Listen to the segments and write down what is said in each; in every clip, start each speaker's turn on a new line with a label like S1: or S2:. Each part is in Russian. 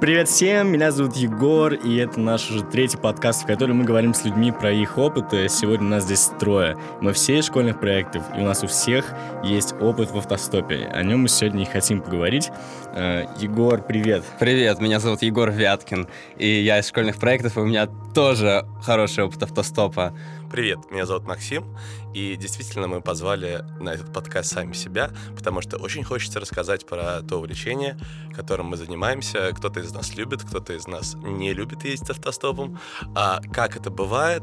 S1: Привет всем, меня зовут Егор, и это наш уже третий подкаст, в котором мы говорим с людьми про их опыты. Сегодня у нас здесь трое. Мы все из школьных проектов, и у нас у всех есть опыт в автостопе. О нем мы сегодня и хотим поговорить. Э, Егор, привет.
S2: Привет, меня зовут Егор Вяткин, и я из школьных проектов, и у меня тоже хороший опыт автостопа.
S3: Привет, меня зовут Максим, и действительно мы позвали на этот подкаст сами себя, потому что очень хочется рассказать про то увлечение, которым мы занимаемся. Кто-то из нас любит, кто-то из нас не любит ездить автостопом. А как это бывает,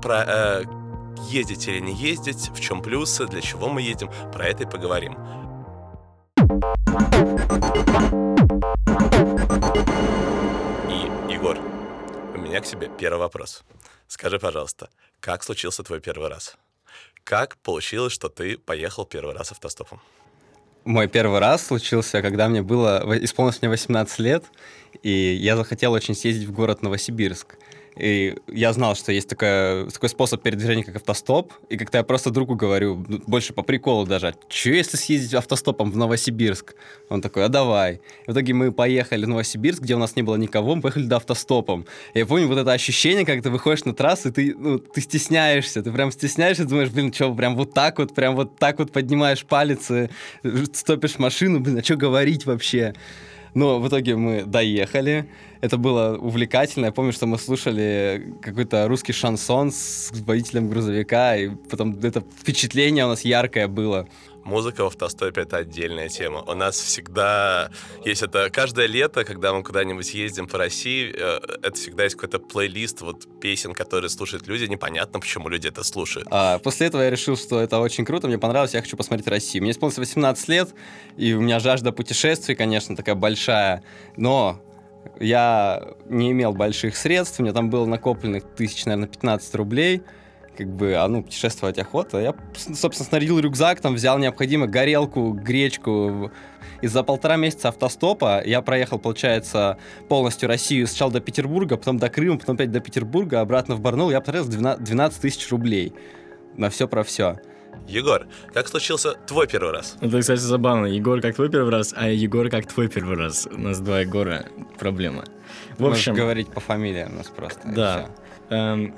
S3: про э, ездить или не ездить, в чем плюсы, для чего мы едем, про это и поговорим. И, Егор, у меня к тебе первый вопрос. Скажи, пожалуйста, как случился твой первый раз? Как получилось, что ты поехал первый раз автостопом?
S2: Мой первый раз случился, когда мне было, исполнилось мне 18 лет, и я захотел очень съездить в город Новосибирск. И я знал, что есть такая, такой способ передвижения, как автостоп. И как-то я просто другу говорю, ну, больше по приколу даже, что если съездить автостопом в Новосибирск? Он такой, а давай. И в итоге мы поехали в Новосибирск, где у нас не было никого, мы поехали до автостопом. И я помню вот это ощущение, как ты выходишь на трассу, и ты, ну, ты стесняешься, ты прям стесняешься, думаешь, блин, что, прям вот так вот, прям вот так вот поднимаешь палец и стопишь машину, блин, а что говорить вообще? Но в итоге мы доехали. Это было увлекательно. Я помню, что мы слушали какой-то русский шансон с водителем грузовика, и потом это впечатление у нас яркое было
S3: музыка в автостопе — это отдельная тема. У нас всегда есть это... Каждое лето, когда мы куда-нибудь ездим по России, э, это всегда есть какой-то плейлист вот песен, которые слушают люди. Непонятно, почему люди это слушают.
S2: А, после этого я решил, что это очень круто, мне понравилось, я хочу посмотреть Россию. Мне исполнилось 18 лет, и у меня жажда путешествий, конечно, такая большая, но я не имел больших средств, у меня там было накопленных тысяч, наверное, 15 рублей — как бы, а ну, путешествовать охота. Я, собственно, снарядил рюкзак, там взял необходимо горелку, гречку. И за полтора месяца автостопа я проехал, получается, полностью Россию сначала до Петербурга, потом до Крыма, потом опять до Петербурга, обратно в Барнаул. Я потратил 12 тысяч рублей на все про все.
S3: Егор, как случился твой первый раз?
S1: Это, кстати, забавно. Егор как твой первый раз, а Егор как твой первый раз. У нас два Егора. Проблема.
S2: В общем... Можешь говорить по фамилии у нас просто.
S1: Да. Эм,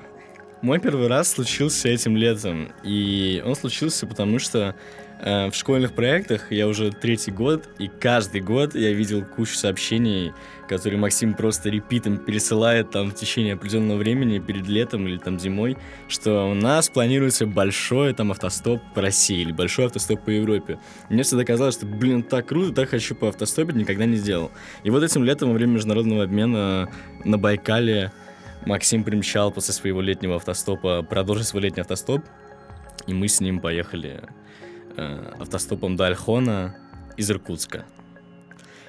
S1: мой первый раз случился этим летом, и он случился потому, что э, в школьных проектах я уже третий год, и каждый год я видел кучу сообщений, которые Максим просто репитом пересылает там в течение определенного времени перед летом или там зимой, что у нас планируется большой там автостоп по России или большой автостоп по Европе. Мне всегда казалось, что, блин, так круто, так хочу по автостопить, никогда не сделал. И вот этим летом во время международного обмена на Байкале Максим примчал после своего летнего автостопа продолжить свой летний автостоп, и мы с ним поехали э, автостопом до Альхона из Иркутска.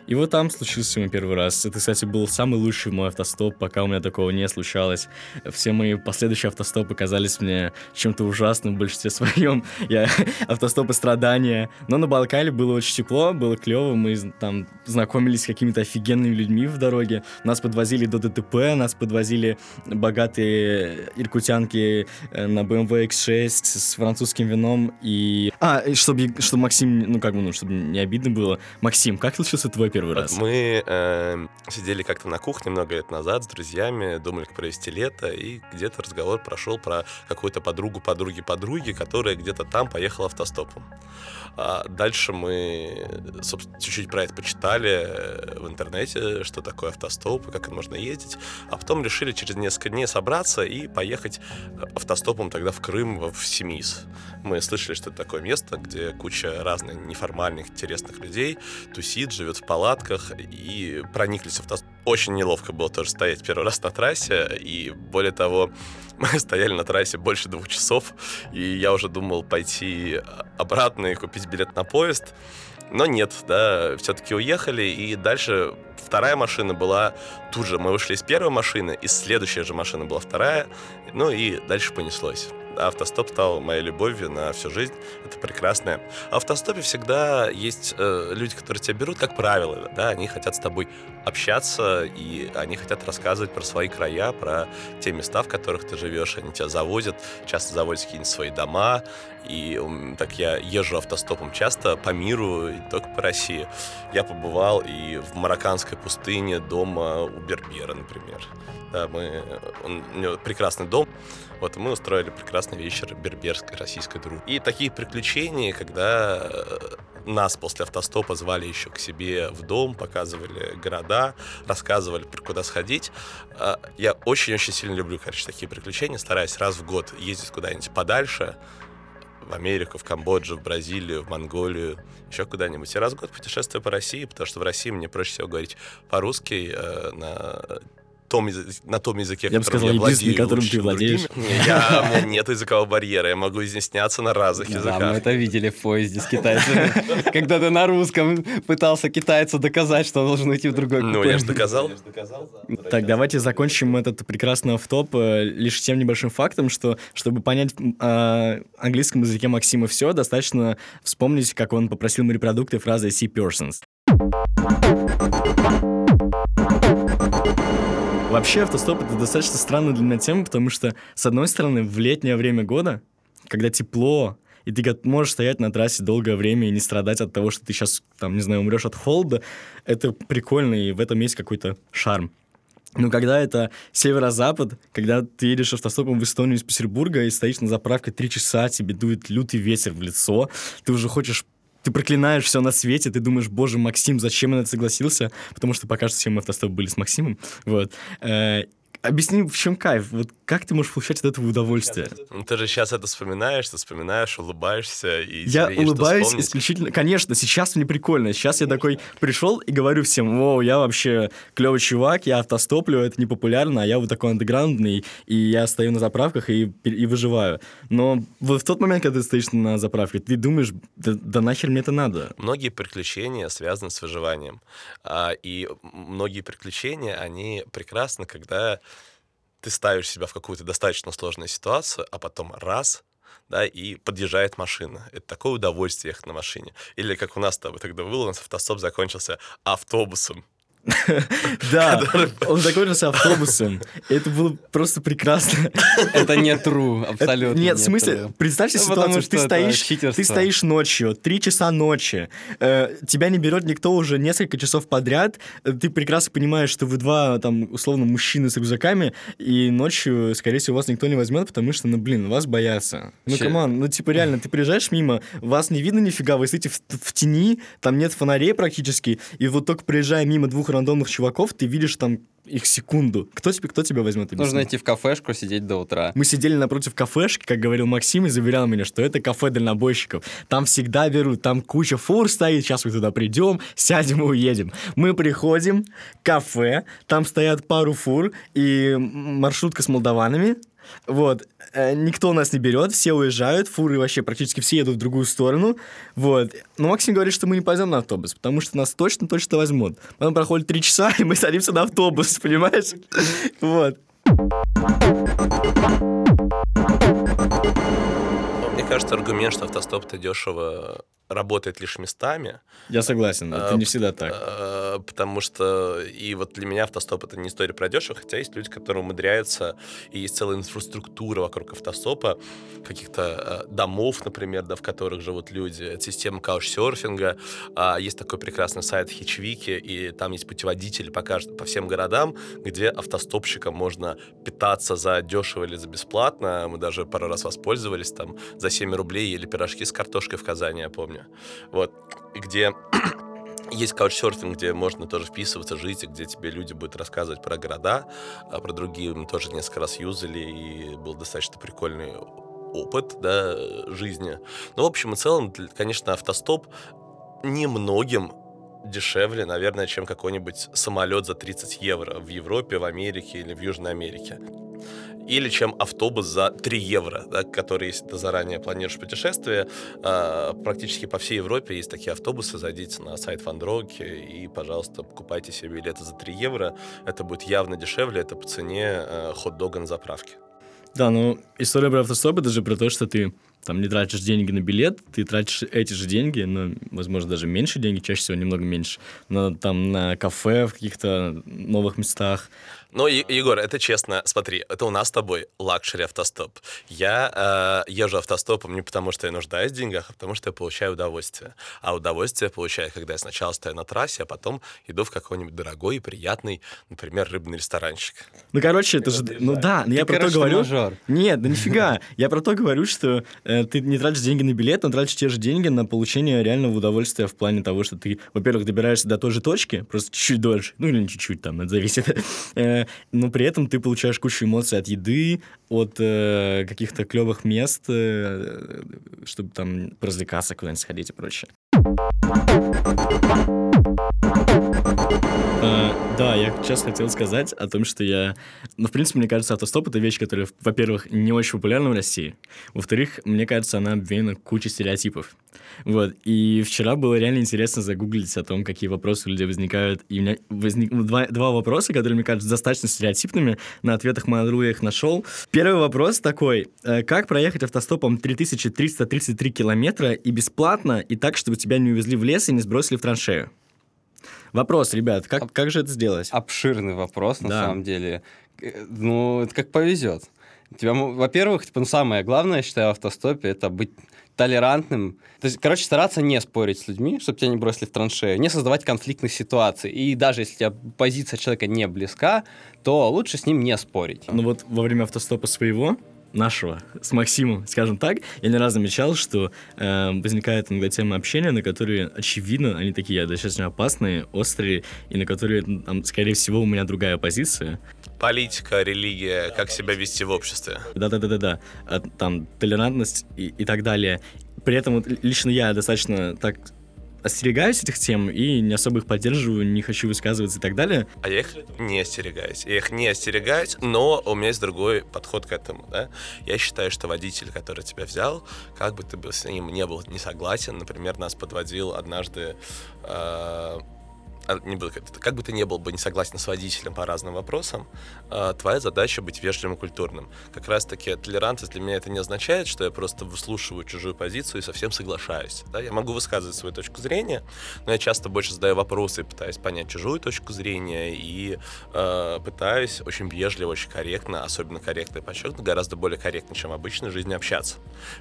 S1: И вот там случился мой первый раз. Это, кстати, был самый лучший мой автостоп, пока у меня такого не случалось. Все мои последующие автостопы казались мне чем-то ужасным в большинстве своем. Я автостопы страдания. Но на Балкале было очень тепло, было клево. Мы там знакомились с какими-то офигенными людьми в дороге. Нас подвозили до ДТП, нас подвозили богатые иркутянки э, на BMW X6 с французским вином. И... А, чтобы, чтобы Максим, ну как бы, ну, чтобы не обидно было. Максим, как случился твой первый раз?
S3: Мы э, сидели как-то на кухне много лет назад с друзьями, думали, как провести лето, и где-то разговор прошел про какую-то подругу подруги подруги, которая где-то там поехала автостопом. А дальше мы, собственно, чуть-чуть про это почитали э, в интернете, что такое автостоп и как можно ездить, а потом решили через несколько дней собраться и поехать автостопом тогда в Крым, в Семис. Мы слышали, что это такое место, где куча разных неформальных, интересных людей тусит, живет в палатке, палатках и прониклись в Очень неловко было тоже стоять первый раз на трассе, и более того, мы стояли на трассе больше двух часов, и я уже думал пойти обратно и купить билет на поезд, но нет, да, все-таки уехали, и дальше вторая машина была тут же. Мы вышли из первой машины, и следующая же машина была вторая, ну и дальше понеслось. Автостоп стал моей любовью на всю жизнь. Это прекрасно. В автостопе всегда есть э, люди, которые тебя берут, как правило, да, они хотят с тобой общаться, и они хотят рассказывать про свои края, про те места, в которых ты живешь. Они тебя завозят, часто завозят какие-нибудь свои дома, и так я езжу автостопом часто по миру, и только по России. Я побывал и в марокканской пустыне дома у Бербера, например. Мы, у него прекрасный дом. Вот, и мы устроили прекрасный вечер берберской российской дружбы. И такие приключения, когда э, нас после автостопа звали еще к себе в дом, показывали города, рассказывали, куда сходить. Э, я очень-очень сильно люблю, короче, такие приключения, стараюсь раз в год ездить куда-нибудь подальше, в Америку, в Камбоджу, в Бразилию, в Монголию, еще куда-нибудь. Я раз в год путешествую по России, потому что в России мне проще всего говорить по-русски э, на том, на том языке,
S1: я бы сказал,
S3: я владею,
S1: которым ты владеешь.
S3: Я, у меня нет языкового барьера, я могу изъясняться на разных языках.
S2: Да, мы это видели в поезде с китайцами. Когда ты на русском пытался китайцу доказать, что он должен уйти в другой
S3: Ну, я же доказал.
S1: Так, давайте закончим этот прекрасный автоп э, лишь тем небольшим фактом, что, чтобы понять о английском языке Максима все, достаточно вспомнить, как он попросил морепродукты фразой «see persons». Вообще автостоп это достаточно странная для меня тема, потому что, с одной стороны, в летнее время года, когда тепло, и ты можешь стоять на трассе долгое время и не страдать от того, что ты сейчас, там, не знаю, умрешь от холода, это прикольно, и в этом есть какой-то шарм. Но когда это северо-запад, когда ты едешь автостопом в Эстонию из Петербурга и стоишь на заправке три часа, тебе дует лютый ветер в лицо, ты уже хочешь ты проклинаешь все на свете, ты думаешь, боже, Максим, зачем он это согласился? Потому что пока что все мы автостоп были с Максимом. Вот. Э, объясни, в чем кайф? Вот как ты можешь получать от этого удовольствие?
S3: Ну, ты же сейчас это вспоминаешь, ты вспоминаешь, улыбаешься. И
S1: я улыбаюсь исключительно... Конечно, сейчас мне прикольно. Сейчас я такой пришел и говорю всем, о, я вообще клевый чувак, я автостоплю, это не популярно, а я вот такой андеграундный, и я стою на заправках и, и выживаю. Но вот в тот момент, когда ты стоишь на заправке, ты думаешь, да, да нахер мне это надо?
S3: Многие приключения связаны с выживанием. А, и многие приключения, они прекрасны, когда ты ставишь себя в какую-то достаточно сложную ситуацию, а потом раз, да, и подъезжает машина. Это такое удовольствие ехать на машине. Или как у нас с тобой тогда было, у нас автостоп закончился автобусом.
S1: Да, он закончился автобусом. Это было просто прекрасно.
S2: Это не true, абсолютно.
S1: Нет, в смысле, представьте ну, ситуацию, ты стоишь, ты стоишь ночью, три часа ночи, э, тебя не берет никто уже несколько часов подряд, ты прекрасно понимаешь, что вы два, там, условно, мужчины с рюкзаками, и ночью, скорее всего, вас никто не возьмет, потому что, ну, блин, вас боятся. Ну, come on, ну, типа, реально, ты проезжаешь мимо, вас не видно нифига, вы стоите в тени, там нет фонарей практически, и вот только проезжая мимо двух рандомных чуваков, ты видишь там их секунду. Кто тебе, кто тебя возьмет?
S2: Объясни? Нужно идти в кафешку, сидеть до утра.
S1: Мы сидели напротив кафешки, как говорил Максим, и заверял меня, что это кафе дальнобойщиков. Там всегда берут, там куча фур стоит, сейчас мы туда придем, сядем и уедем. Мы приходим, кафе, там стоят пару фур и маршрутка с молдаванами, вот. Э, никто нас не берет, все уезжают, фуры вообще практически все едут в другую сторону. Вот. Но Максим говорит, что мы не пойдем на автобус, потому что нас точно-точно возьмут. Потом проходит три часа, и мы садимся на автобус, понимаешь? Вот.
S3: Мне кажется, аргумент, что автостоп это дешево работает лишь местами.
S1: Я согласен, это а, не всегда так.
S3: А, потому что и вот для меня автостоп это не история про дешево, хотя есть люди, которые умудряются, и есть целая инфраструктура вокруг автостопа, каких-то а, домов, например, да, в которых живут люди, это система каучсерфинга, а, есть такой прекрасный сайт Хичвики, и там есть путеводитель по, кажд... по всем городам, где автостопщикам можно питаться за дешево или за бесплатно, мы даже пару раз воспользовались, там за 7 рублей или пирожки с картошкой в Казани, я помню, уровня. Вот. Где есть каучсерфинг, где можно тоже вписываться, жить, и где тебе люди будут рассказывать про города, а про другие мы тоже несколько раз юзали, и был достаточно прикольный опыт да, жизни. Но в общем и целом, конечно, автостоп немногим дешевле, наверное, чем какой-нибудь самолет за 30 евро в Европе, в Америке или в Южной Америке или чем автобус за 3 евро, да, который, если ты заранее планируешь путешествие, э, практически по всей Европе есть такие автобусы, зайдите на сайт Фандроки и, пожалуйста, покупайте себе билеты за 3 евро, это будет явно дешевле, это по цене э, хот-дога на заправке.
S1: Да, ну, история про автостоп это же про то, что ты там не тратишь деньги на билет, ты тратишь эти же деньги, но, возможно, даже меньше деньги, чаще всего немного меньше, на, там, на кафе в каких-то новых местах,
S3: ну, Егор, это честно, смотри, это у нас с тобой luxury автостоп. Я э, езжу автостопом не потому, что я нуждаюсь в деньгах, а потому что я получаю удовольствие. А удовольствие получаю, когда я сначала стою на трассе, а потом иду в какой-нибудь дорогой и приятный, например, рыбный ресторанчик.
S1: Ну, короче, это же... Ну да, но я про то говорю... Мажор. Нет, да нифига. Я про то говорю, что э, ты не тратишь деньги на билет, но тратишь те же деньги на получение реального удовольствия в плане того, что ты, во-первых, добираешься до той же точки, просто чуть-чуть дольше, ну или не чуть-чуть, там, это зависит. Но при этом ты получаешь кучу эмоций от еды, от э, каких-то клевых мест, э, чтобы там поразвлекаться, куда-нибудь сходить и прочее. Uh, да, я сейчас хотел сказать о том, что я... Ну, в принципе, мне кажется, автостоп — это вещь, которая, во-первых, не очень популярна в России. Во-вторых, мне кажется, она обвеяна кучей стереотипов. Вот. И вчера было реально интересно загуглить о том, какие вопросы у людей возникают. И у меня возникло два, два вопроса, которые, мне кажется, достаточно стереотипными. На ответах Mail.ru я их нашел. Первый вопрос такой. Э, как проехать автостопом 3333 километра и бесплатно, и так, чтобы тебя не увезли в лес и не сбросили в траншею? Вопрос, ребят, как, как же это сделать?
S2: Обширный вопрос, на да. самом деле. Э, ну, это как повезет. Тебя, во-первых, типа, ну, самое главное, я считаю, в автостопе, это быть толерантным. То есть, короче, стараться не спорить с людьми, чтобы тебя не бросили в траншею, не создавать конфликтных ситуаций. И даже если у тебя позиция человека не близка, то лучше с ним не спорить.
S1: Ну вот во время автостопа своего нашего с Максимом, скажем так, я не раз замечал, что э, возникает иногда тема общения, на которые, очевидно, они такие достаточно опасные, острые, и на которые, там, скорее всего, у меня другая позиция.
S3: Политика, религия, как себя вести в обществе.
S1: Да-да-да-да-да. А, там, толерантность и, и так далее. При этом вот, лично я достаточно так остерегаюсь этих тем и не особо их поддерживаю, не хочу высказываться и так далее.
S3: А я их не остерегаюсь. Я их не остерегаюсь, но у меня есть другой подход к этому, да. Я считаю, что водитель, который тебя взял, как бы ты бы с ним не был не согласен, например, нас подводил однажды э, не буду, как бы ты не был бы не согласен с водителем по разным вопросам, а, твоя задача быть вежливым и культурным. Как раз-таки толерантность для меня это не означает, что я просто выслушиваю чужую позицию и совсем соглашаюсь. Да? Я могу высказывать свою точку зрения, но я часто больше задаю вопросы пытаюсь понять чужую точку зрения и э, пытаюсь очень вежливо, очень корректно, особенно корректно и подчеркнуто, гораздо более корректно, чем в обычной жизни общаться.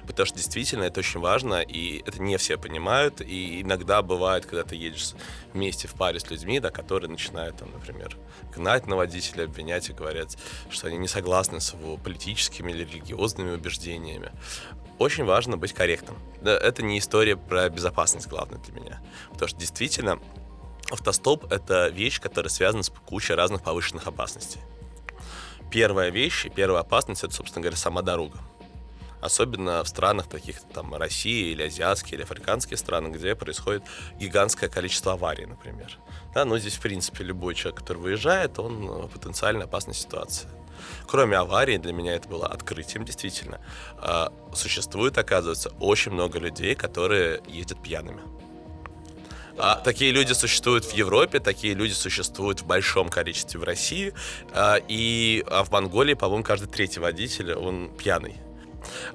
S3: Потому что действительно это очень важно, и это не все понимают, и иногда бывает, когда ты едешь вместе в паре разговаривали с людьми, да, которые начинают, там, например, гнать на водителя, обвинять и говорят, что они не согласны с его политическими или религиозными убеждениями. Очень важно быть корректным. Да, это не история про безопасность, главное для меня. Потому что действительно автостоп — это вещь, которая связана с кучей разных повышенных опасностей. Первая вещь и первая опасность — это, собственно говоря, сама дорога особенно в странах таких там России или азиатские или африканские страны, где происходит гигантское количество аварий, например. Да, но здесь, в принципе, любой человек, который выезжает, он в потенциально опасной ситуации. Кроме аварии, для меня это было открытием, действительно. А, существует, оказывается, очень много людей, которые ездят пьяными. А, такие люди существуют в Европе, такие люди существуют в большом количестве в России. А, и а в Монголии, по-моему, каждый третий водитель, он пьяный.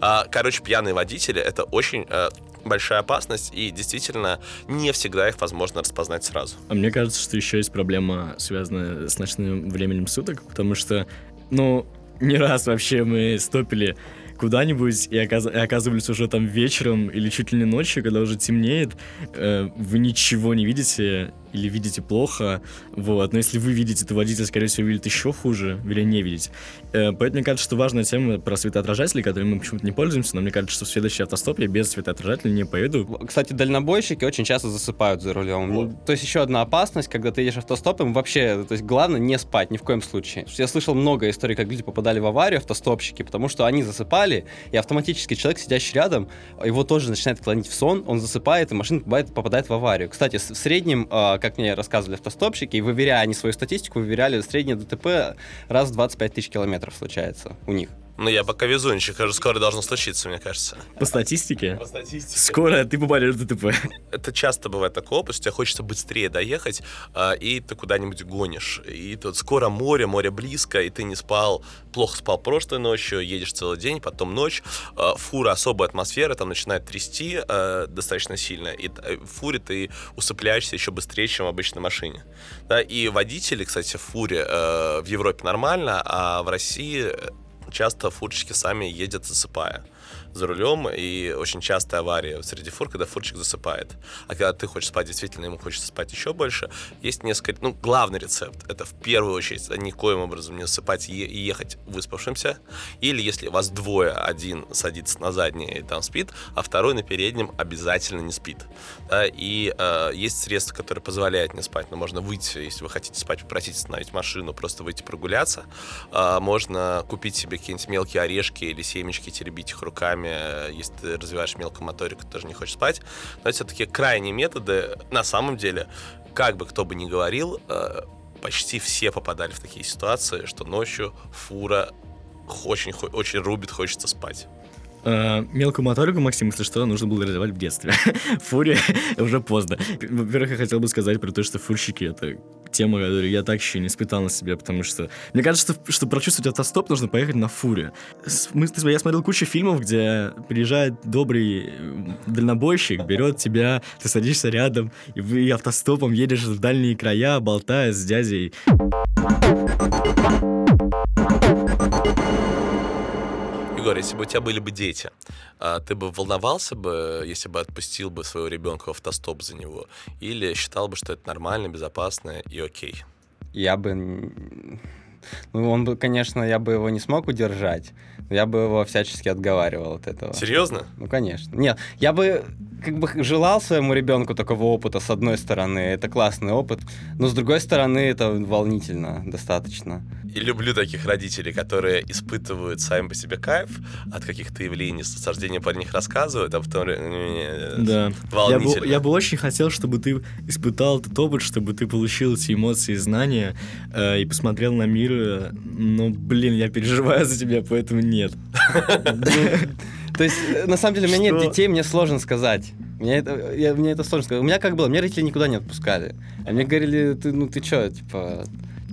S3: А, короче, пьяные водители — это очень э, большая опасность, и действительно не всегда их возможно распознать сразу.
S1: А мне кажется, что еще есть проблема, связанная с ночным временем суток, потому что, ну, не раз вообще мы стопили куда-нибудь и, оказ... и оказывались уже там вечером или чуть ли не ночью, когда уже темнеет, э, вы ничего не видите, или видите плохо, вот. Но если вы видите, то водитель, скорее всего, видит еще хуже, или не видеть. Э, поэтому мне кажется, что важная тема про светоотражатели, которыми мы почему-то не пользуемся, но мне кажется, что в следующий автостоп я без светоотражателя не поеду.
S2: Кстати, дальнобойщики очень часто засыпают за рулем. Вот. То есть еще одна опасность, когда ты едешь автостопом, вообще, то есть главное не спать ни в коем случае. Я слышал много историй, как люди попадали в аварию, автостопщики, потому что они засыпали, и автоматически человек, сидящий рядом, его тоже начинает клонить в сон, он засыпает, и машина попадает, попадает в аварию. Кстати, в среднем а, как мне рассказывали автостопщики, и выверяя они свою статистику, выверяли среднее ДТП раз в 25 тысяч километров случается у них.
S3: Ну, я пока везунчик, уже скоро должно случиться, мне кажется.
S1: По статистике,
S3: По статистике.
S1: скоро ты попадешь в ДТП.
S3: Это часто бывает такой опыт, тебе хочется быстрее доехать, а, и ты куда-нибудь гонишь. И тут скоро море, море близко, и ты не спал, плохо спал прошлой ночью, едешь целый день, потом ночь. А, Фура особая атмосфера, там начинает трясти а, достаточно сильно, и т- в фуре ты усыпляешься еще быстрее, чем в обычной машине. Да, и водители, кстати, в фуре э, в Европе нормально, а в России э, часто фурчики сами едят засыпая за рулем, и очень частая авария среди фур, когда фурчик засыпает. А когда ты хочешь спать, действительно, ему хочется спать еще больше, есть несколько... Ну, главный рецепт — это в первую очередь никоим образом не засыпать и ехать выспавшимся. Или если вас двое, один садится на заднее и там спит, а второй на переднем обязательно не спит. И э, есть средства, которые позволяют не спать. Но можно выйти, если вы хотите спать, попросить остановить машину, просто выйти прогуляться. А, можно купить себе какие-нибудь мелкие орешки или семечки, теребить их руками, э, если ты развиваешь мелкую моторику, тоже не хочешь спать. Но это все-таки крайние методы. На самом деле, как бы кто бы ни говорил, э, почти все попадали в такие ситуации, что ночью фура очень, очень рубит, хочется спать.
S1: Э, Мелкую моторику, Максим, если что, нужно было развивать в детстве. Фуре уже поздно. Во-первых, я хотел бы сказать про то, что фурщики — это тема, которую я так еще не испытал на себе, потому что... Мне кажется, что, чтобы прочувствовать автостоп, нужно поехать на фуре. Я смотрел кучу фильмов, где приезжает добрый э, дальнобойщик, берет тебя, ты садишься рядом, и вы автостопом едешь в дальние края, болтая с дядей.
S3: Егор, если бы у тебя были бы дети, а, ты бы волновался бы, если бы отпустил бы своего ребенка в автостоп за него? Или считал бы, что это нормально, безопасно и окей?
S2: Я бы... Ну, он бы, конечно, я бы его не смог удержать, но я бы его всячески отговаривал от этого.
S3: Серьезно?
S2: Ну, конечно. Нет, я бы как бы желал своему ребенку такого опыта, с одной стороны, это классный опыт, но с другой стороны, это волнительно достаточно.
S3: И люблю таких родителей, которые испытывают сами по себе кайф от каких-то явлений, с рождения про них рассказывают, а потом...
S1: Да. Я бы,
S3: Волнительно.
S1: я бы очень хотел, чтобы ты испытал этот опыт, чтобы ты получил эти эмоции и знания э, и посмотрел на мир. э, Но, блин, я переживаю за тебя, поэтому нет.
S2: То есть, э, на самом деле, у меня нет детей, мне сложно сказать. Мне это, я- мне это сложно сказать. У меня как было, меня родители никуда не отпускали. А мне говорили, ты, ну ты чё, типа,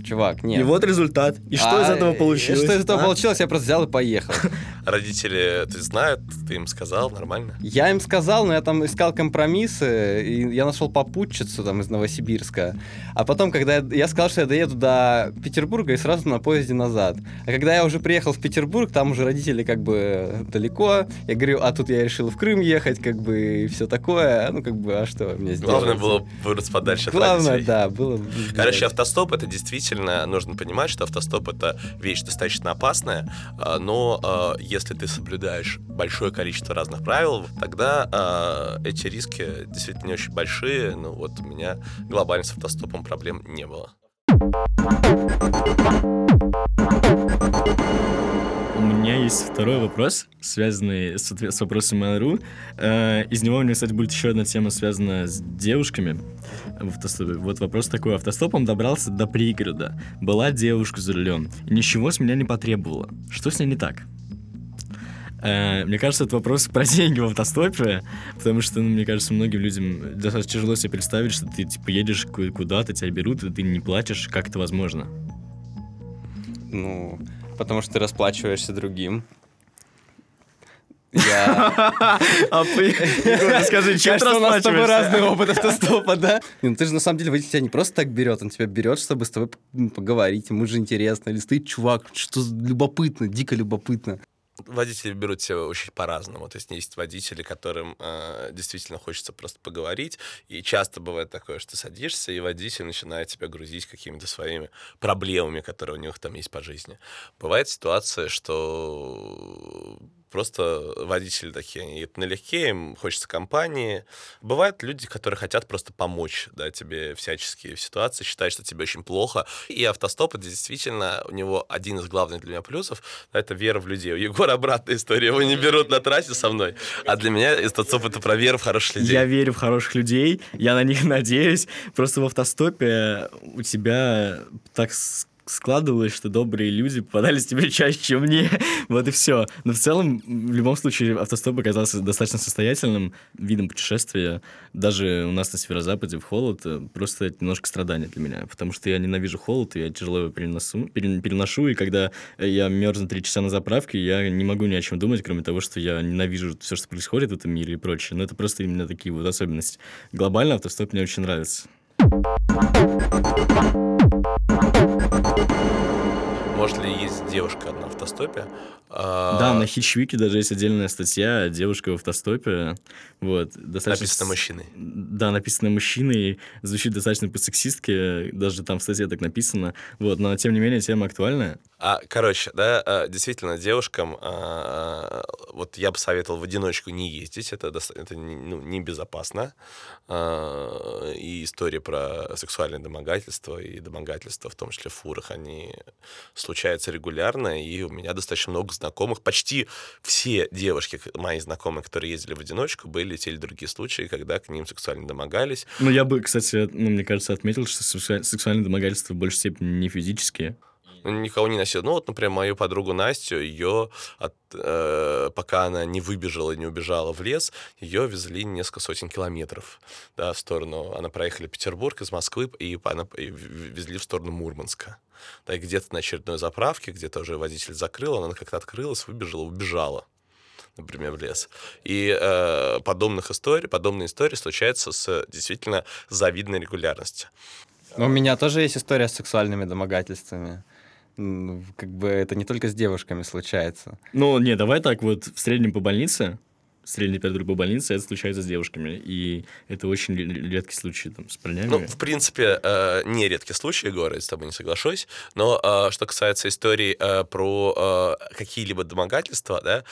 S2: чувак, нет.
S1: И вот результат. И что
S2: А,
S1: из этого
S2: и
S1: получилось?
S2: Что из этого
S1: а?
S2: получилось, я просто взял и поехал.
S3: Родители, ты знают, ты им сказал, нормально?
S2: Я им сказал, но я там искал компромиссы, и я нашел попутчицу там из Новосибирска. А потом, когда я, я сказал, что я доеду до Петербурга и сразу на поезде назад. А когда я уже приехал в Петербург, там уже родители как бы далеко. Я говорю, а тут я решил в Крым ехать, как бы, и все такое. Ну, как бы, а что мне сделать?
S3: Главное было вырваться подальше от
S2: Главное, да, было...
S3: Короче, автостоп это действительно нужно понимать, что автостоп это вещь достаточно опасная, а, но а, если ты соблюдаешь большое количество разных правил, тогда а, эти риски действительно не очень большие. Ну вот у меня глобально с автостопом проблем не было.
S1: У меня есть второй вопрос, связанный с, с вопросом Mail.ru. Э, из него у меня, кстати, будет еще одна тема, связанная с девушками в автостопе. Вот вопрос такой. Автостопом добрался до пригорода. Была девушка за рулем. Ничего с меня не потребовала. Что с ней не так? Э, Мне кажется, это вопрос про деньги в автостопе, потому что, ну, мне кажется, многим людям достаточно тяжело себе представить, что ты, типа, едешь ку- куда-то, тебя берут, и ты не платишь, как это возможно.
S2: Ну, потому что ты расплачиваешься другим. Я...
S1: А скажи, чем ты
S2: Кажется, у нас с тобой
S1: расплачиваешься?
S2: разный опыт автостопа, да? Ну, ты же на самом деле водитель тебя не просто так берет, он тебя берет, чтобы с тобой поговорить, ему же интересно. Или стоит чувак, что любопытно, дико любопытно.
S3: Водители берут себя очень по-разному. То есть есть водители, которым э, действительно хочется просто поговорить. И часто бывает такое, что садишься, и водитель начинает тебя грузить какими-то своими проблемами, которые у них там есть по жизни. Бывает ситуация, что просто водители такие, они едут налегке, им хочется компании. Бывают люди, которые хотят просто помочь да, тебе всячески в ситуации, считают, что тебе очень плохо. И автостоп, это действительно у него один из главных для меня плюсов, это вера в людей. У Егора обратная история, его не берут на трассе со мной. А для меня автостоп это про веру в хороших людей.
S1: Я верю в хороших людей, я на них надеюсь. Просто в автостопе у тебя так складывалось, что добрые люди попадались тебе чаще, чем мне. вот и все. Но в целом, в любом случае, автостоп оказался достаточно состоятельным видом путешествия. Даже у нас на северо-западе в холод э, просто это немножко страдание для меня, потому что я ненавижу холод, и я тяжело его переносу, переношу, и когда я мерзну три часа на заправке, я не могу ни о чем думать, кроме того, что я ненавижу все, что происходит в этом мире и прочее. Но это просто именно такие вот особенности. Глобально автостоп мне очень нравится. Thank you.
S3: Может ли есть девушка на автостопе?
S1: Да, на Хитчвике даже есть отдельная статья «Девушка в автостопе». Вот,
S3: достаточно... Написано мужчиной.
S1: Да, написано мужчиной. Звучит достаточно по-сексистски, даже там в статье так написано. Вот, но тем не менее тема актуальная.
S3: А, короче, да, а, действительно, девушкам, а, вот я бы советовал в одиночку не ездить, это, это ну, небезопасно. А, и история про сексуальное домогательство и домогательство, в том числе в фурах, они случаются регулярно, и у меня достаточно много знакомых, почти все девушки, мои знакомые, которые ездили в одиночку, были те или другие случаи, когда к ним сексуально домогались.
S1: Ну, я бы, кстати, ну, мне кажется, отметил, что сексуальное домогательство в большей степени не физические,
S3: никого не носил. Ну, вот, например, мою подругу Настю, ее, от, э, пока она не выбежала, не убежала в лес, ее везли несколько сотен километров, да, в сторону, она проехали Петербург из Москвы, и она и везли в сторону Мурманска. Да, и где-то на очередной заправке, где-то уже водитель закрыл, она как-то открылась, выбежала, убежала например, в лес. И э, подобных историй, подобные истории случаются с действительно завидной регулярностью.
S2: Но у меня тоже есть история с сексуальными домогательствами как бы это не только с девушками случается.
S1: Ну, не, давай так вот в среднем по больнице, средняя температура по больнице, это случается с девушками. И это очень редкий случай там, с парнями.
S3: Ну, в принципе, э, не редкий случай, Егор, я с тобой не соглашусь. Но э, что касается истории э, про э, какие-либо домогательства, да,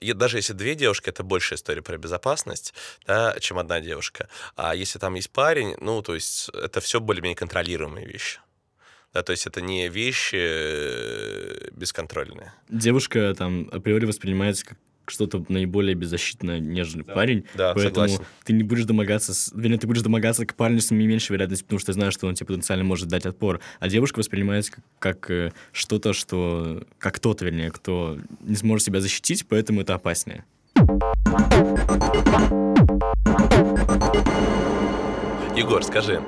S3: э, даже если две девушки, это больше история про безопасность, да, чем одна девушка. А если там есть парень, ну, то есть это все более-менее контролируемые вещи. Да, то есть это не вещи э, бесконтрольные.
S1: Девушка там априори воспринимается как что-то наиболее беззащитное, нежели да. парень.
S3: Да,
S1: поэтому
S3: согласен.
S1: ты не будешь домогаться, с... вернее, ты будешь домогаться к парню с меньшей вероятностью, потому что ты знаешь, что он тебе потенциально может дать отпор. А девушка воспринимается как, как э, что-то, что... как кто-то, вернее, кто не сможет себя защитить, поэтому это опаснее.
S3: Егор, скажи,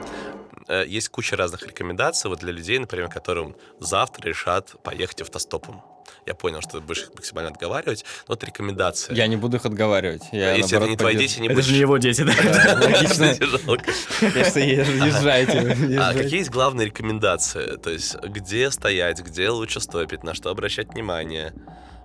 S3: Э, есть куча разных рекомендаций вот для людей, например, которым завтра решат поехать автостопом. Я понял, что ты будешь их максимально отговаривать, но это рекомендация.
S2: Я не буду их отговаривать. Я,
S3: Если это не твои дети, не
S1: Это же не его дети, да?
S2: Логично. Конечно, езжайте.
S3: А какие есть главные рекомендации? То есть, где стоять, где лучше стопить, на что обращать внимание?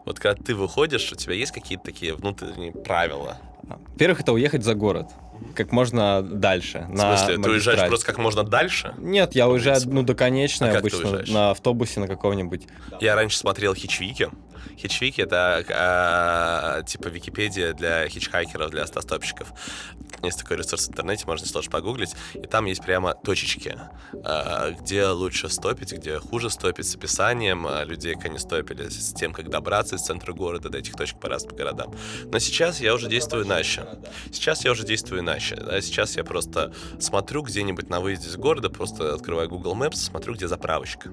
S3: Вот когда ты выходишь, у тебя есть какие-то такие внутренние правила?
S2: Во-первых, это уехать за город как можно дальше.
S3: В смысле, ты уезжаешь просто как можно дальше?
S2: Нет, я уезжаю, ну, до конечной а обычно, на автобусе на каком-нибудь.
S3: Я раньше смотрел Хичвики. Хичвики — это а, типа Википедия для хичхайкеров, для автостопщиков. Есть такой ресурс в интернете, можно сложно погуглить, и там есть прямо точечки, а, где лучше стопить, где хуже стопить, с описанием а, людей, как они стопили, с тем, как добраться из центра города до этих точек по разным городам. Но сейчас я уже действую иначе. Сейчас я уже действую иначе. Сейчас я просто смотрю где-нибудь на выезде из города, просто открываю Google Maps, смотрю, где заправочка.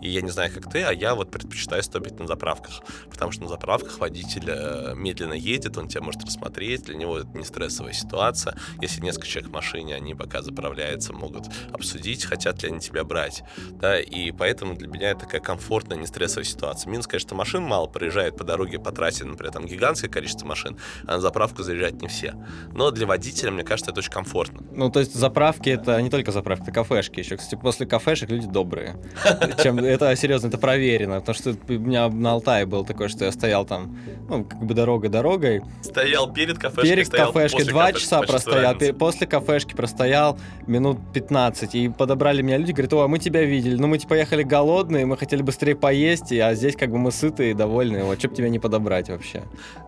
S3: И я не знаю, как ты, а я вот предпочитаю стопить на заправках. Потому что на заправках водитель э, медленно едет, он тебя может рассмотреть, для него это не стрессовая ситуация. Если несколько человек в машине, они пока заправляются, могут обсудить, хотят ли они тебя брать. Да, и поэтому для меня это такая комфортная, не стрессовая ситуация. Минус, конечно, машин мало проезжает по дороге, по трассе, например, там гигантское количество машин, а на заправку заезжать не все. Но для водителя, мне кажется, это очень комфортно.
S2: Ну, то есть заправки это не только заправки, это кафешки еще. Кстати, после кафешек люди добрые. Чем это серьезно, это проверено. Потому что у меня на Алтае был такой, что я стоял там, ну, как бы дорога дорогой.
S3: Стоял перед кафешкой,
S2: Перед кафешкой, два часа простоял, после кафешки простоял минут 15. И подобрали меня люди, говорят, о, мы тебя видели, ну мы типа ехали голодные, мы хотели быстрее поесть, а здесь как бы мы сытые и довольные, вот, что бы тебя не подобрать вообще.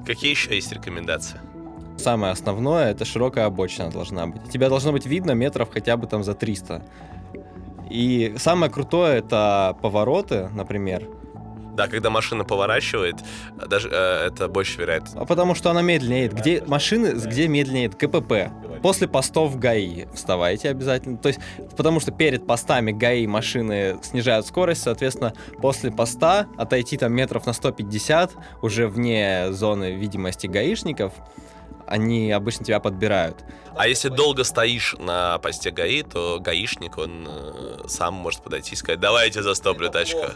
S3: Какие еще есть рекомендации?
S2: Самое основное, это широкая обочина должна быть. Тебя должно быть видно метров хотя бы там за 300. И самое крутое это повороты, например.
S3: Да, когда машина поворачивает, даже э, это больше вероятно.
S2: А потому что она медленнее едет. Где машины, где медленнее едет? КПП. После постов ГАИ вставайте обязательно. То есть, потому что перед постами ГАИ машины снижают скорость, соответственно, после поста отойти там метров на 150, уже вне зоны видимости гаишников, они обычно тебя подбирают.
S3: А если долго стоишь на посте ГАИ, то гаишник, он э, сам может подойти и сказать, давайте застоплю тачку.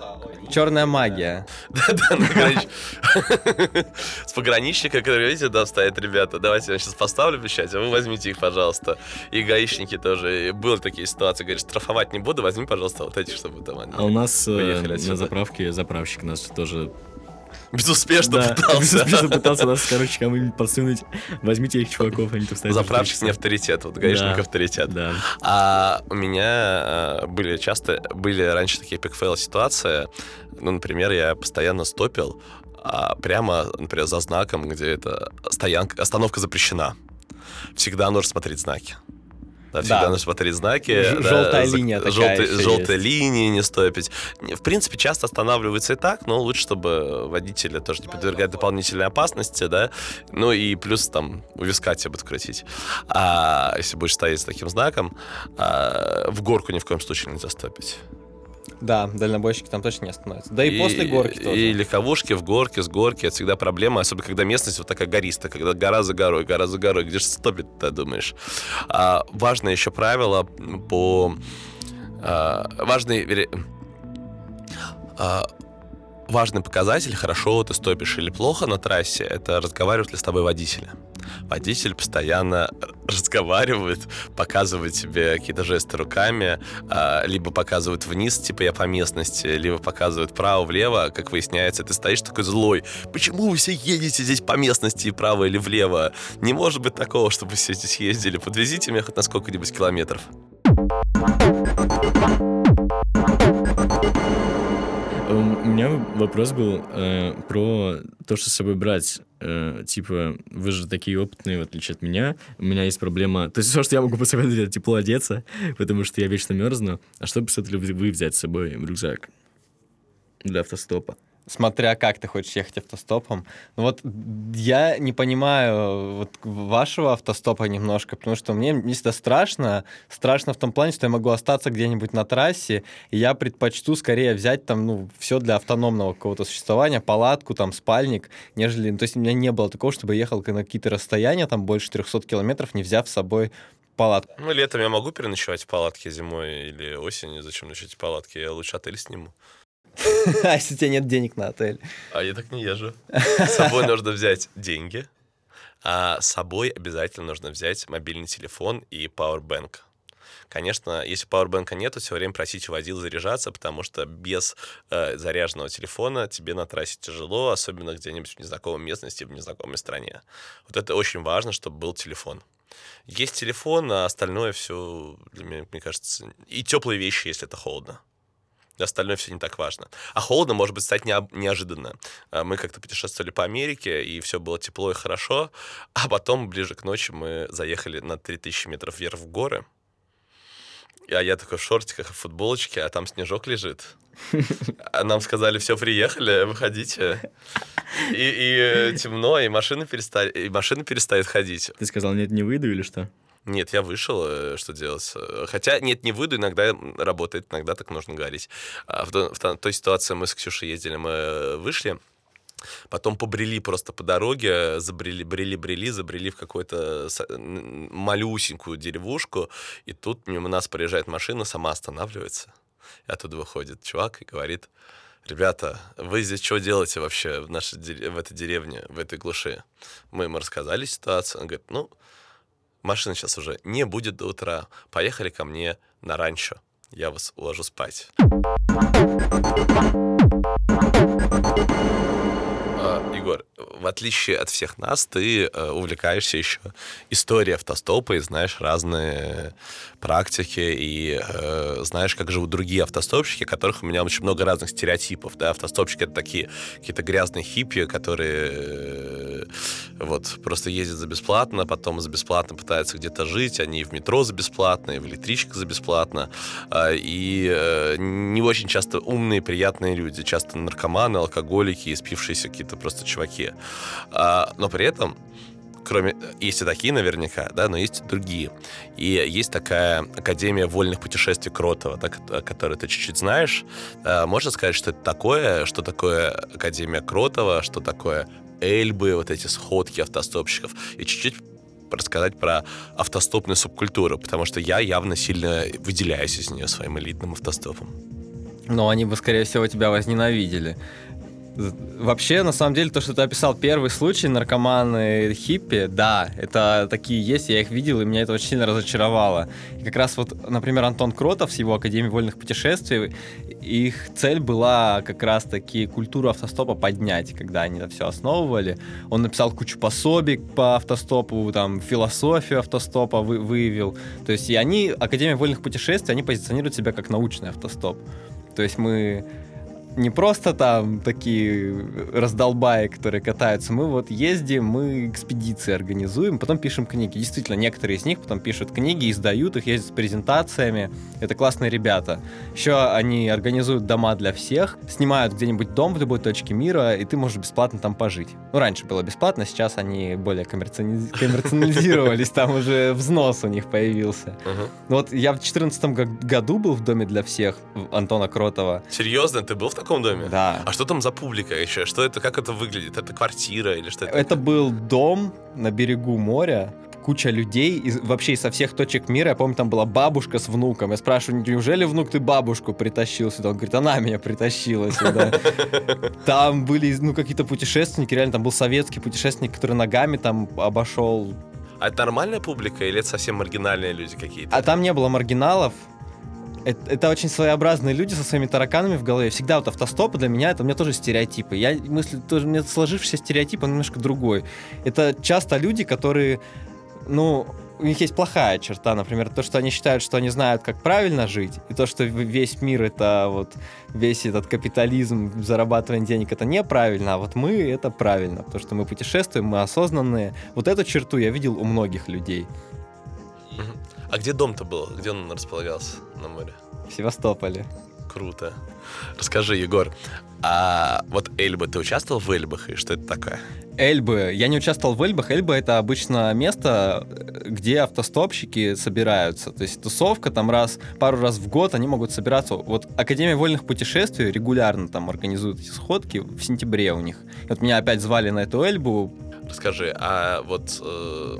S2: Черная магия.
S3: Да-да, ну, с пограничника, который, видите, там стоят ребята, давайте я сейчас поставлю печать, а вы возьмите их, пожалуйста. И гаишники тоже. Были такие ситуации, говоришь, штрафовать не буду, возьми, пожалуйста, вот эти, чтобы там они
S1: А у нас э, на заправке заправщик нас тоже
S3: безуспешно
S1: да,
S3: пытался.
S1: безуспешно пытался нас, короче, кому-нибудь подсунуть. Возьмите их, чуваков, они тут стоят.
S3: Заправщик не авторитет, вот гаишник
S1: Да.
S3: авторитет.
S1: Да.
S3: А у меня э, были часто, были раньше такие пикфейл ситуации. Ну, например, я постоянно стопил а, прямо, например, за знаком, где это стоянка, остановка запрещена. Всегда нужно смотреть знаки. Да, всегда
S2: Да.
S3: нужно смотреть знаки.
S2: Ж-
S3: да,
S2: желтая
S3: за-
S2: линия такая
S3: желтые,
S2: ещё
S3: желтые
S2: есть.
S3: линии не стопить. Не, В принципе, часто останавливаются и так, но лучше, чтобы водители тоже не подвергать дополнительной опасности, да. Ну и плюс там у виска тебя будут крутить. А если будешь стоять с таким знаком, а, в горку ни в коем случае нельзя стопить.
S2: Да, дальнобойщики там точно не остановятся. Да и, после горки тоже.
S3: И легковушки в горке, с горки, это всегда проблема, особенно когда местность вот такая гористая, когда гора за горой, гора за горой, где же стопит-то, думаешь? А, важное еще правило по... а, важный... а, важный показатель, хорошо ты стопишь или плохо на трассе, это разговаривают ли с тобой водители. Водитель постоянно разговаривает, показывает тебе какие-то жесты руками, а, либо показывает вниз, типа я по местности, либо показывает право-влево, как выясняется, ты стоишь такой злой. Почему вы все едете здесь по местности, право или влево? Не может быть такого, чтобы все здесь ездили. Подвезите меня хоть на сколько-нибудь километров.
S1: У меня вопрос был э, про то, что с собой брать. Э, типа, вы же такие опытные, в отличие от меня. У меня есть проблема... То есть все, что я могу посоветовать, это тепло одеться, потому что я вечно мерзну. А что бы вы взять с собой в рюкзак для автостопа?
S2: Смотря как ты хочешь ехать автостопом. Ну вот я не понимаю вот вашего автостопа немножко, потому что мне всегда страшно. Страшно в том плане, что я могу остаться где-нибудь на трассе, и я предпочту скорее взять там, ну, все для автономного какого-то существования, палатку, там, спальник, нежели... То есть у меня не было такого, чтобы я ехал на какие-то расстояния, там, больше 300 километров, не взяв с собой палатку.
S3: Ну, летом я могу переночевать в палатке зимой или осенью. Зачем ночевать в палатке? Я лучше отель сниму.
S2: А если у тебя нет денег на отель?
S3: А я так не езжу. С собой нужно взять деньги, а с собой обязательно нужно взять мобильный телефон и Powerbank. Конечно, если пауэрбэнка нету, все время просите водил заряжаться, потому что без э, заряженного телефона тебе на трассе тяжело, особенно где-нибудь в незнакомой местности, в незнакомой стране. Вот это очень важно, чтобы был телефон. Есть телефон, а остальное все, для меня, мне кажется, и теплые вещи, если это холодно. Остальное все не так важно. А холодно может быть стать неожиданно. А, Мы как-то путешествовали по Америке, и все было тепло и хорошо. А потом, ближе к ночи, мы заехали на 3000 метров вверх в горы. А я такой в шортиках и футболочке, а там снежок лежит. А нам сказали, все, приехали, выходите. И, и, э, темно, и машины, перестали, и машины перестают ходить.
S1: Ты сказал, нет, не выйду или что?
S3: Нет, я вышел, э, что делать? Хотя, нет, не выйду, иногда работает, иногда так нужно говорить. А В, в то- той ситуации мы с Ксюшей ездили, мы вышли, потом побрели просто по дороге, забрели, брели, брели, забрели в какую-то малюсенькую деревушку, и тут мимо нас проезжает машина, сама останавливается. И оттуда выходит чувак и говорит, ребята, вы здесь что делаете вообще в, нашей, в этой деревне, в этой глуши? Мы ему рассказали ситуацию, он говорит, ну, машины сейчас уже не будет до утра. Поехали ко мне на ранчо. Я вас уложу спать. А, Егор, в отличие от всех нас, ты э, увлекаешься еще историей автостопа и знаешь разные практики и э, знаешь, как живут другие автостопщики, которых у меня очень много разных стереотипов. Да? Автостопщики — это такие какие-то грязные хиппи, которые э, Вот, просто ездят за бесплатно, потом за бесплатно пытаются где-то жить, они в метро за бесплатно, и в электричках за бесплатно. А, и э, не очень часто умные, приятные люди, часто наркоманы, алкоголики, и спившиеся какие-то просто чуваки. А, но при этом кроме... Есть и такие наверняка, да, но есть и другие. И есть такая Академия вольных путешествий Кротова, да, которую ты чуть-чуть знаешь. А, можно сказать, что это такое? Что такое Академия Кротова? Что такое Эльбы, вот эти сходки автостопщиков? И чуть-чуть рассказать про автостопную субкультуру, потому что я явно сильно выделяюсь из нее своим элитным автостопом.
S2: Но они бы, скорее всего, тебя возненавидели. Вообще, на самом деле, то, что ты описал первый случай, наркоманы хиппи, да, это такие есть, я их видел, и меня это очень сильно разочаровало. И как раз вот, например, Антон Кротов с его Академией вольных путешествий, их цель была как раз-таки культуру автостопа поднять, когда они это все основывали. Он написал кучу пособий по автостопу, там, философию автостопа вы, выявил. То есть и они, Академия вольных путешествий, они позиционируют себя как научный автостоп. То есть мы не просто там такие раздолбаи, которые катаются. Мы вот ездим, мы экспедиции организуем, потом пишем книги. Действительно, некоторые из них потом пишут книги, издают их, ездят с презентациями. Это классные ребята. Еще они организуют дома для всех, снимают где-нибудь дом в любой точке мира, и ты можешь бесплатно там пожить. Ну, раньше было бесплатно, сейчас они более коммерциализировались, там уже взнос у них появился. Вот я в 2014 году был в доме для всех Антона Кротова.
S3: Серьезно? Ты был в таком доме?
S2: Да.
S3: А что там за публика еще? Что это, как это выглядит? Это квартира или что это?
S2: Это был дом на берегу моря, куча людей из, вообще со всех точек мира. Я помню, там была бабушка с внуком. Я спрашиваю, неужели внук ты бабушку притащил сюда? Он говорит, она меня притащила сюда. Там были, ну, какие-то путешественники, реально, там был советский путешественник, который ногами там обошел
S3: а это нормальная публика или это совсем маргинальные люди какие-то?
S2: А там не было маргиналов, это, это очень своеобразные люди со своими тараканами в голове. Всегда вот автостопы для меня, это у меня тоже стереотипы. Я мыслю, тоже, у меня сложившийся стереотип, он немножко другой. Это часто люди, которые, ну, у них есть плохая черта, например, то, что они считают, что они знают, как правильно жить, и то, что весь мир это вот весь этот капитализм, зарабатывание денег это неправильно, а вот мы это правильно, потому что мы путешествуем, мы осознанные. Вот эту черту я видел у многих людей.
S3: А где дом-то был? Где он располагался на море?
S2: В Севастополе.
S3: Круто. Расскажи, Егор, а вот Эльба, ты участвовал в Эльбах, и что это такое?
S2: Эльбы. Я не участвовал в Эльбах. Эльба — это обычно место, где автостопщики собираются. То есть тусовка там раз, пару раз в год они могут собираться. Вот Академия вольных путешествий регулярно там организует эти сходки в сентябре у них. Вот меня опять звали на эту Эльбу.
S3: Расскажи, а вот э,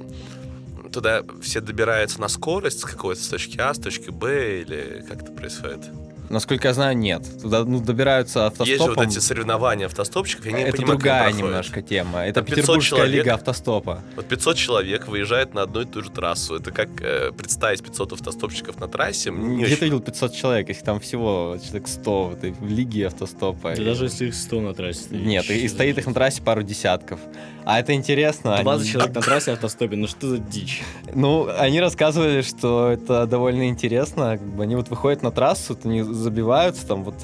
S3: туда все добираются на скорость с какой-то с точки А, с точки Б, или как это происходит?
S2: Насколько я знаю, нет. Туда ну, добираются автостопом. Есть же
S3: вот эти соревнования автостопщиков, я не
S2: Это
S3: понимаю,
S2: другая немножко тема. Это Там Петербургская человек, лига автостопа.
S3: Вот 500 человек выезжает на одну и ту же трассу. Это как э, представить 500 автостопщиков на трассе?
S2: Не Где очень... ты видел 500 человек? Их там всего человек 100 в этой лиге автостопа.
S1: Да и... даже если их 100 на трассе.
S2: Нет, и, стоит их на трассе пару десятков. А это интересно.
S1: 20 они... человек на трассе автостопе, ну что за дичь?
S2: Ну, они рассказывали, что это довольно интересно. Как бы они вот выходят на трассу, они забиваются там вот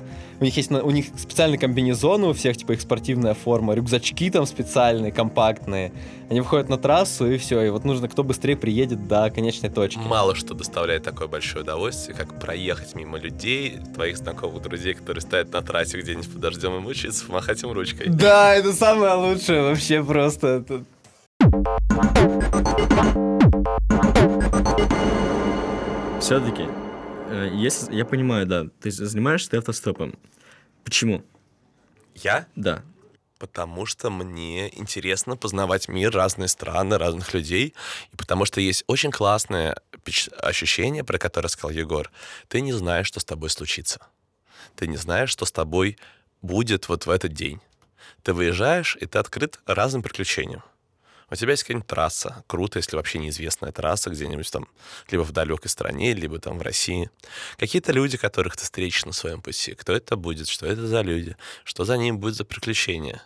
S2: у них есть у них специальные комбинезоны у всех, типа их спортивная форма, рюкзачки там специальные, компактные. Они выходят на трассу и все, и вот нужно, кто быстрее приедет до конечной точки.
S3: Мало что доставляет такое большое удовольствие, как проехать мимо людей, твоих знакомых друзей, которые стоят на трассе где-нибудь под дождем и мучаются, помахать им ручкой.
S2: Да, это самое лучшее вообще просто.
S1: Все-таки Э, если, я понимаю, да, ты занимаешься ты автостопом. Почему?
S3: Я?
S1: Да.
S3: Потому что мне интересно познавать мир, разные страны, разных людей. И потому что есть очень классное ощущение, про которое сказал Егор. Ты не знаешь, что с тобой случится. Ты не знаешь, что с тобой будет вот в этот день. Ты выезжаешь, и ты открыт разным приключениям. У тебя есть какая-нибудь трасса, круто, если вообще неизвестная трасса где-нибудь там, либо в далекой стране, либо там в России. Какие-то люди, которых ты встретишь на своем пути. Кто это будет, что это за люди, что за ним будет за приключения.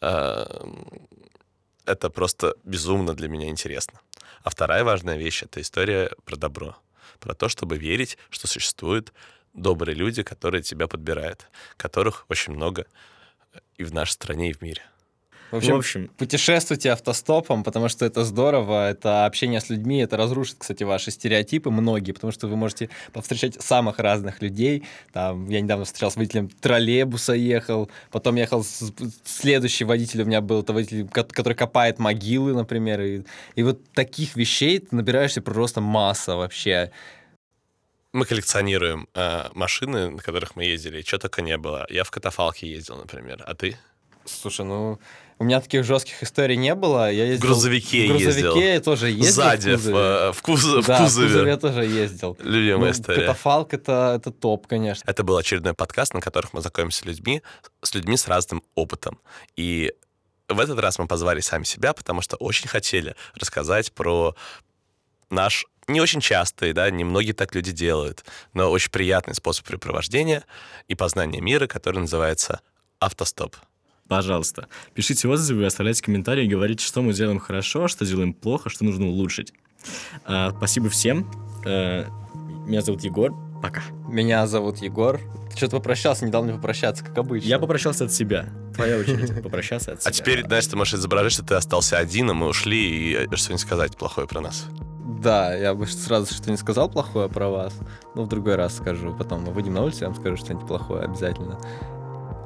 S3: А, это просто безумно для меня интересно. А вторая важная вещь — это история про добро. Про то, чтобы верить, что существуют добрые люди, которые тебя подбирают, которых очень много и в нашей стране, и в мире.
S2: В общем,
S1: В общем,
S2: путешествуйте автостопом, потому что это здорово, это общение с людьми, это разрушит, кстати, ваши стереотипы многие, потому что вы можете повстречать самых разных людей. Там, я недавно встречался с водителем троллейбуса, ехал, потом ехал с, следующий водитель у меня был, это водитель, ко- который копает могилы, например, и, и вот таких вещей ты набираешься просто масса вообще.
S3: Мы коллекционируем э, машины, на которых мы ездили, и что только не было. Я в катафалке ездил, например. А ты?
S2: Слушай, ну, у меня таких жестких историй не было. Я ездил,
S3: В грузовике
S2: в грузовике
S3: ездил.
S2: я тоже ездил.
S3: Сзади,
S2: в
S3: в,
S2: кузове.
S3: э, в кузове. в
S2: да,
S3: кузове.
S2: в кузове я тоже ездил.
S3: Любимая
S2: Ну,
S3: история.
S2: Катафалк это, это топ, конечно.
S3: Это был очередной подкаст, на которых мы знакомимся с людьми, с людьми с разным опытом. И в этот раз мы позвали сами себя, потому что очень хотели рассказать про наш не очень частый, да, не многие так люди делают, но очень приятный способ препровождения и познания мира, который называется автостоп.
S1: Пожалуйста, пишите отзывы, оставляйте комментарии, говорите, что мы делаем хорошо, что делаем плохо, что нужно улучшить. А, спасибо всем. А, меня зовут Егор. Пока.
S2: Меня зовут Егор. Ты что-то попрощался, не дал мне попрощаться, как обычно.
S1: Я попрощался от себя. Твоя очередь попрощаться от себя.
S3: А теперь, знаешь, ты можешь изображать, что ты остался один, а мы ушли, и э, что-нибудь сказать плохое про нас.
S2: Да, я бы сразу что-нибудь сказал плохое про вас, но в другой раз скажу. Потом мы выйдем на улицу, я вам скажу что-нибудь плохое обязательно.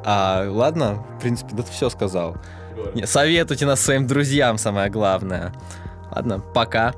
S2: А, ладно, в принципе, да ты все сказал. Не, советуйте нас своим друзьям, самое главное. Ладно, пока.